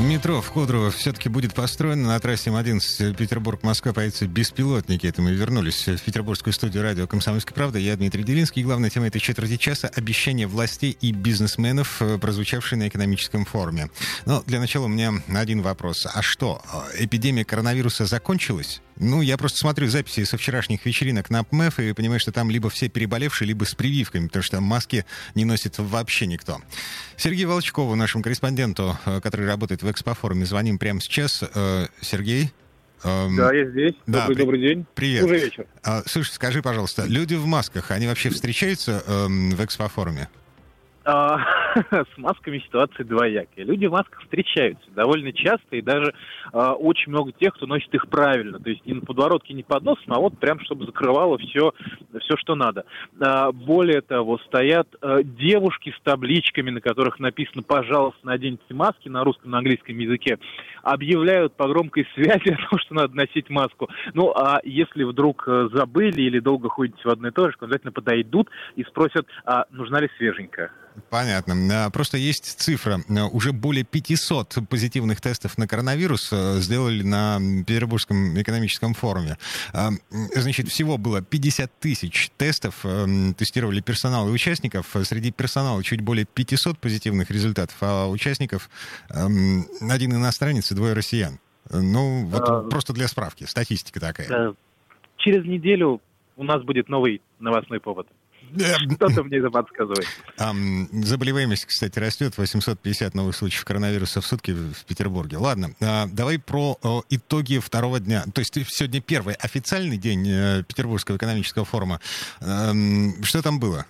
Метро в Кудрово все-таки будет построено. На трассе М11 Петербург-Москва появятся беспилотники. Это мы вернулись в петербургскую студию радио «Комсомольская правда». Я Дмитрий Делинский. Главная тема этой четверти часа — обещания властей и бизнесменов, э, прозвучавшие на экономическом форуме. Но для начала у меня один вопрос. А что, э, эпидемия коронавируса закончилась? Ну, я просто смотрю записи со вчерашних вечеринок на ПМЭФ и понимаю, что там либо все переболевшие, либо с прививками, потому что маски не носит вообще никто. Сергей Волчкову, нашему корреспонденту, э, который работает в экспофоруме, звоним прямо сейчас. Э, Сергей? Эм, да, я здесь. Да, добрый, при... добрый день. Привет. Уже вечер. А, слушай, скажи, пожалуйста, люди в масках, они вообще встречаются эм, в экспофоруме? А, с масками ситуация двоякая. Люди в масках встречаются довольно часто, и даже а, очень много тех, кто носит их правильно. То есть не на подворотке, не под носом, а вот прям, чтобы закрывало все, все что надо. А, более того, стоят а, девушки с табличками, на которых написано «пожалуйста, наденьте маски» на русском, на английском языке. Объявляют по громкой связи о том, что надо носить маску. Ну, а если вдруг э, забыли или долго ходите в одной и то же, обязательно подойдут и спросят, а нужна ли свеженькая. Понятно. А, просто есть цифра. А, уже более 500 позитивных тестов на коронавирус а, сделали на Петербургском экономическом форуме. Значит, всего было 50 тысяч тестов. Тестировали персонал и участников. Среди персонала чуть более 500 позитивных результатов, а участников один иностранец и двое россиян. Ну, вот а, просто для справки. Статистика такая. Через неделю у нас будет новый новостной повод. Что-то мне это подсказывает. Заболеваемость, кстати, растет. 850 новых случаев коронавируса в сутки в Петербурге. Ладно, а, давай про итоги второго дня. То есть сегодня первый официальный день э, Петербургского экономического форума. Что там было?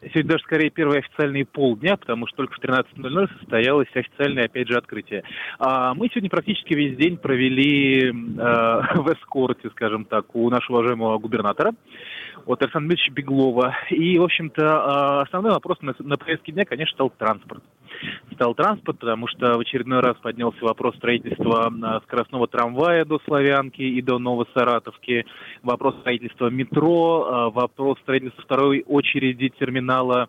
Сегодня даже скорее первый официальный полдня, потому что только в 13.00 состоялось официальное, опять же, открытие. А мы сегодня практически весь день провели э, в эскорте, скажем так, у нашего уважаемого губернатора от Александра Дмитриевича Беглова. И, в общем-то, а, основной вопрос на, на повестке дня, конечно, стал транспорт. Стал транспорт, потому что в очередной раз поднялся вопрос строительства а, скоростного трамвая до Славянки и до Новосаратовки, вопрос строительства метро, а, вопрос строительства второй очереди терминала,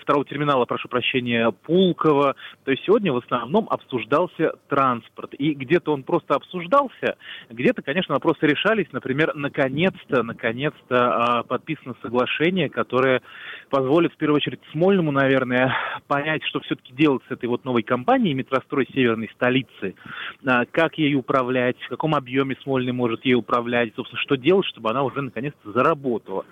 второго терминала, прошу прощения, Пулково. То есть сегодня в основном обсуждался транспорт. И где-то он просто обсуждался, где-то, конечно, вопросы решались. Например, наконец-то, наконец-то подписано соглашение, которое позволит в первую очередь Смольному, наверное, понять, что все-таки делать с этой вот новой компанией «Метрострой Северной столицы», а, как ей управлять, в каком объеме Смольный может ей управлять, собственно, что делать, чтобы она уже наконец-то заработала.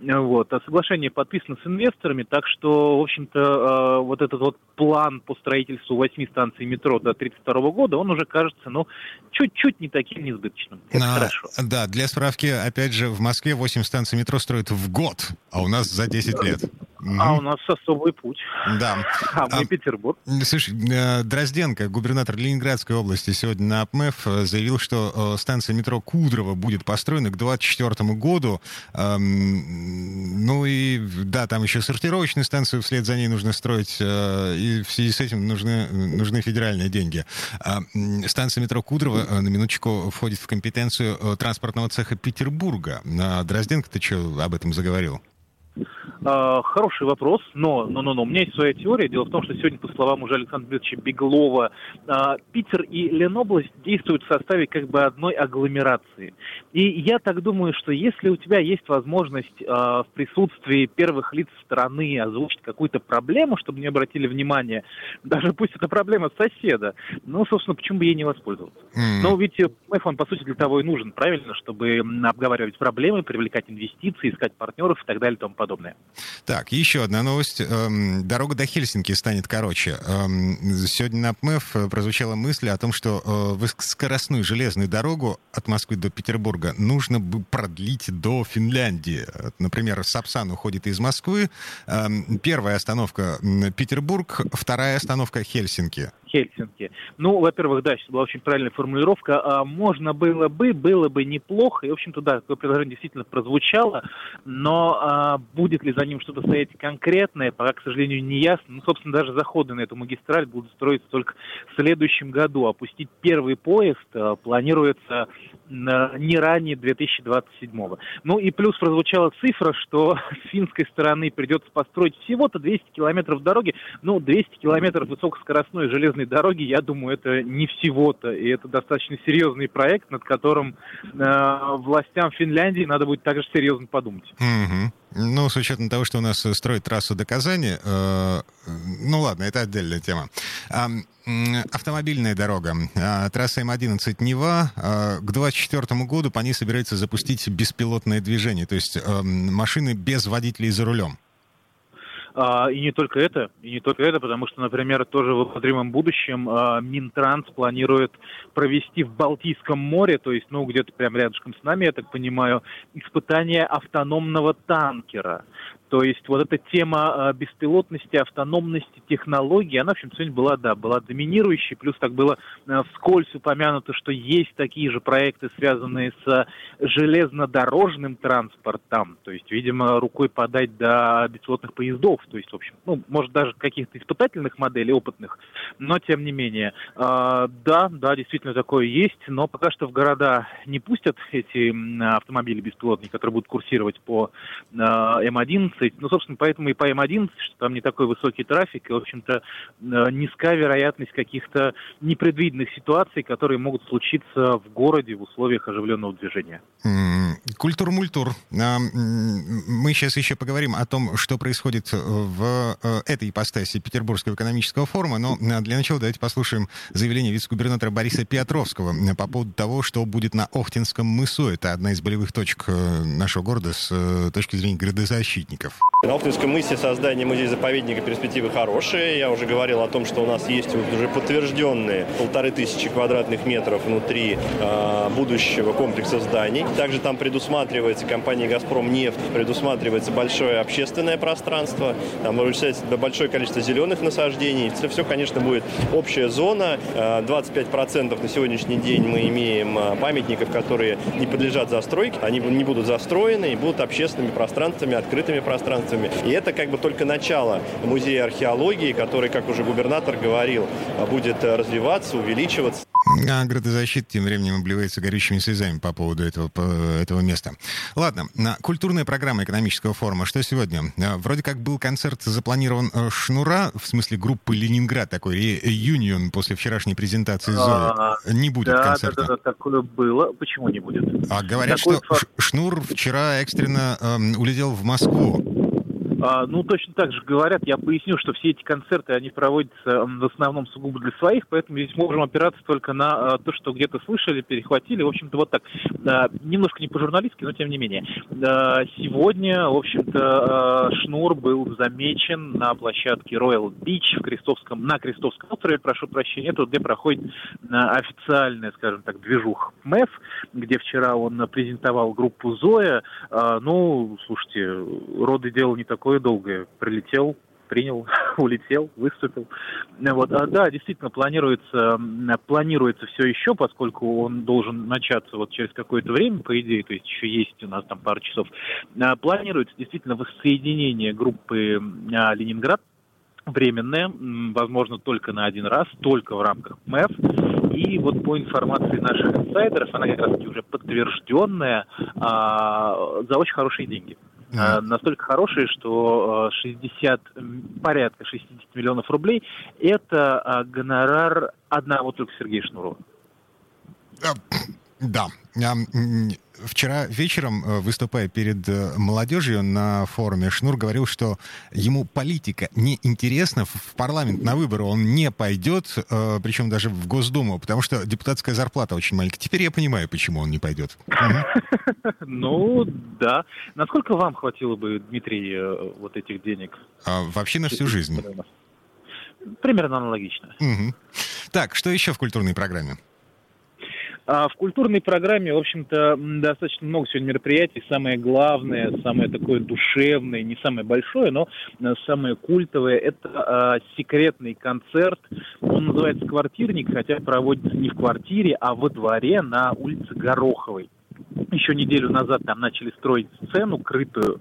Вот. А соглашение подписано с инвесторами, так что, в общем-то, а, вот этот вот план по строительству восьми станций метро до 1932 года, он уже кажется, ну, чуть-чуть не таким несбыточным. Это а, хорошо. Да, для справки, опять же, в Москве 8 станций метро строят в год, а у нас за 10 лет. А у нас особый путь. Да. А мы а, Петербург. Слушай, э, Дрозденко, губернатор Ленинградской области, сегодня на АПМЭФ э, заявил, что э, станция метро Кудрово будет построена к 2024 году. Эм, ну и да, там еще сортировочную станцию вслед за ней нужно строить, и в связи с этим нужны, нужны федеральные деньги. А, станция метро Кудрово, на минуточку, входит в компетенцию транспортного цеха Петербурга. Дрозденко, ты что об этом заговорил? А, хороший вопрос, но, но, но, но, у меня есть своя теория. Дело в том, что сегодня, по словам уже Александра Дмитриевича Беглова, а, Питер и Ленобласть действуют в составе как бы одной агломерации. И я так думаю, что если у тебя есть возможность а, в присутствии первых лиц страны озвучить какую-то проблему, чтобы не обратили внимания, даже пусть это проблема соседа, ну, собственно, почему бы ей не воспользоваться? Mm. Но ведь МЭФ, он, по сути, для того и нужен, правильно, чтобы обговаривать проблемы, привлекать инвестиции, искать партнеров и так далее и тому подобное. Так, еще одна новость. Эм, дорога до Хельсинки станет короче. Эм, сегодня на ПМЭФ э, прозвучала мысль о том, что э, высокоскоростную железную дорогу от Москвы до Петербурга нужно бы продлить до Финляндии. Например, Сапсан уходит из Москвы. Эм, первая остановка Петербург, вторая остановка Хельсинки. Хельсинки. Ну, во-первых, да, это была очень правильная формулировка. А, можно было бы, было бы неплохо. И, в общем-то, да, такое предложение действительно прозвучало. Но а, будет ли за ним что-то стоять конкретное, пока, к сожалению, не ясно. Ну, собственно, даже заходы на эту магистраль будут строиться только в следующем году. Опустить первый поезд а, планируется не ранее 2027 -го. Ну и плюс прозвучала цифра, что с финской стороны придется построить всего-то 200 километров дороги. Ну, 200 километров высокоскоростной железной дороги, я думаю, это не всего-то. И это достаточно серьезный проект, над которым э, властям Финляндии надо будет также серьезно подумать. Угу. Ну, с учетом того, что у нас строят трассу до Казани, э, ну ладно, это отдельная тема. А, автомобильная дорога. А, трасса М11 Нева. А, к 2024 году по ней собирается запустить беспилотное движение, то есть а, машины без водителей за рулем. А, и не только это, и не только это, потому что, например, тоже в обозримом будущем а, Минтранс планирует провести в Балтийском море, то есть, ну, где-то прям рядышком с нами, я так понимаю, испытание автономного танкера. То есть вот эта тема а, беспилотности, автономности, технологий, она, в общем, сегодня была, да, была доминирующей, плюс так было вскользь упомянуто, что есть такие же проекты, связанные с железнодорожным транспортом, то есть, видимо, рукой подать до беспилотных поездов, то есть, в общем, ну, может, даже каких-то испытательных моделей, опытных, но тем не менее. Э, да, да, действительно такое есть, но пока что в города не пустят эти автомобили беспилотные, которые будут курсировать по э, М11, ну, собственно, поэтому и по М11, что там не такой высокий трафик, и, в общем-то, э, низкая вероятность каких-то непредвиденных ситуаций, которые могут случиться в городе в условиях оживленного движения. Культур-мультур. А, мы сейчас еще поговорим о том, что происходит в э, этой ипостаси Петербургского экономического форума, но а, для начала давайте послушаем заявление вице-губернатора Бориса Петровского по поводу того, что будет на Охтинском мысу. Это одна из болевых точек э, нашего города с точки зрения градозащитников. На Алтынском мысе создание музея-заповедника перспективы хорошие. Я уже говорил о том, что у нас есть уже подтвержденные полторы тысячи квадратных метров внутри э, будущего комплекса зданий. Также там предусматривается компания «Газпром нефть», предусматривается большое общественное пространство, там большое количество зеленых насаждений. Это все, конечно, будет общая зона. 25% на сегодняшний день мы имеем памятников, которые не подлежат застройке, они не будут застроены и будут общественными пространствами, открытыми пространствами пространствами. И это как бы только начало музея археологии, который, как уже губернатор говорил, будет развиваться, увеличиваться. А градозащита тем временем обливается горючими слезами по поводу этого, по, этого места. Ладно, культурная программа экономического форума. Что сегодня? А, вроде как был концерт запланирован э, Шнура, в смысле группы Ленинград, такой реюнион после вчерашней презентации Зои. А, не будет да, концерта. Да, да, да, такое было. Почему не будет? А говорят, такой что факт... Шнур вчера экстренно э, улетел в Москву. А, ну, точно так же говорят. Я поясню, что все эти концерты, они проводятся в основном сугубо для своих, поэтому здесь можем опираться только на а, то, что где-то слышали, перехватили. В общем-то, вот так. Немножко не по-журналистски, но тем не менее. Сегодня, в общем-то, а, Шнур был замечен на площадке Royal Beach в Крестовском, на Крестовском острове, прошу прощения, это где проходит официальная, скажем так, движух МЭФ, где вчера он презентовал группу Зоя. Ну, слушайте, роды дела не такое такое долгое. Прилетел, принял, улетел, выступил. Вот. А, да, действительно, планируется, планируется все еще, поскольку он должен начаться вот через какое-то время, по идее, то есть еще есть у нас там пару часов. А, планируется действительно воссоединение группы а, «Ленинград», временное, возможно, только на один раз, только в рамках МЭФ. И вот по информации наших инсайдеров, она как раз уже подтвержденная, а, за очень хорошие деньги. Mm-hmm. настолько хорошие, что 60, э, порядка 60 миллионов рублей – это а, гонорар одного только Сергея Шнурова. Да. Вчера вечером, э, выступая перед э, молодежью на форуме, Шнур говорил, что ему политика не интересна, в парламент на выборы он не пойдет, э, причем даже в Госдуму, потому что депутатская зарплата очень маленькая. Теперь я понимаю, почему он не пойдет. Ну, да. Насколько вам хватило бы, Дмитрий, вот этих денег? А, вообще на всю жизнь. Примерно аналогично. Так, что еще в культурной программе? А в культурной программе, в общем-то, достаточно много сегодня мероприятий. Самое главное, самое такое душевное, не самое большое, но э, самое культовое – это э, секретный концерт. Он называется «Квартирник», хотя проводится не в квартире, а во дворе на улице Гороховой. Еще неделю назад там начали строить сцену крытую,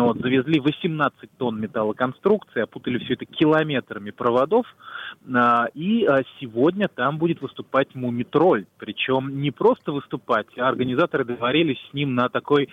вот, завезли 18 тонн металлоконструкции, опутали все это километрами проводов, а, и а, сегодня там будет выступать Мумитроль, причем не просто выступать, а организаторы договорились с ним на такое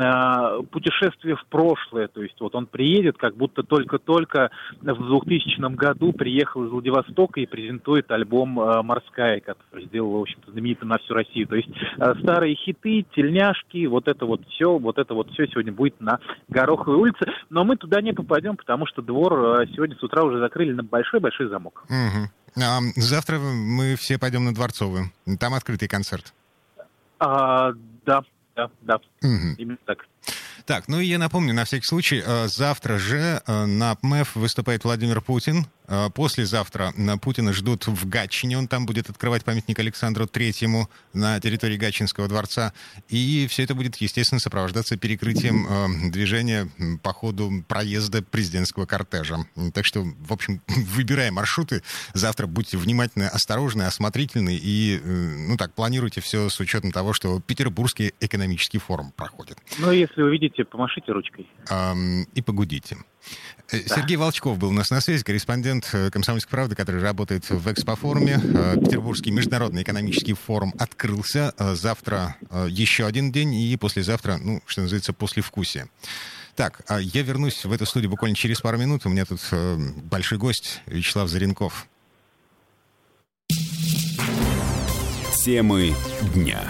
а, путешествие в прошлое, то есть вот он приедет, как будто только-только в 2000 году приехал из Владивостока и презентует альбом а, «Морская», который сделал, в общем-то, знаменитым на всю Россию, то есть а, старые хиты, тельняшки, вот это вот все, вот это вот все сегодня будет на Гороховой улице. Но мы туда не попадем, потому что двор э, сегодня с утра уже закрыли на большой-большой замок. Угу. А, завтра мы все пойдем на Дворцовую. Там открытый концерт. А, да, да, да. Угу. Именно так. Так, ну и я напомню, на всякий случай, э, завтра же э, на ПМЭФ выступает Владимир Путин. Э, послезавтра Путина ждут в Гатчине. Он там будет открывать памятник Александру Третьему на территории Гатчинского дворца. И все это будет, естественно, сопровождаться перекрытием движения по ходу проезда президентского кортежа. Так что, в общем, выбирая маршруты, завтра будьте внимательны, осторожны, осмотрительны и, ну так, планируйте все с учетом того, что Петербургский экономический форум проходит. Ну, если увидите Помашите, ручкой. Эм, и погудите. Э, да. Сергей Волчков был у нас на связи, корреспондент э, «Комсомольской правды», который работает в экспофоруме. Э, Петербургский международный экономический форум открылся. Завтра еще один день, и послезавтра, ну, что называется, послевкусие. Так, а я вернусь в эту студию буквально через пару минут. У меня тут большой гость Вячеслав Заренков. Темы дня.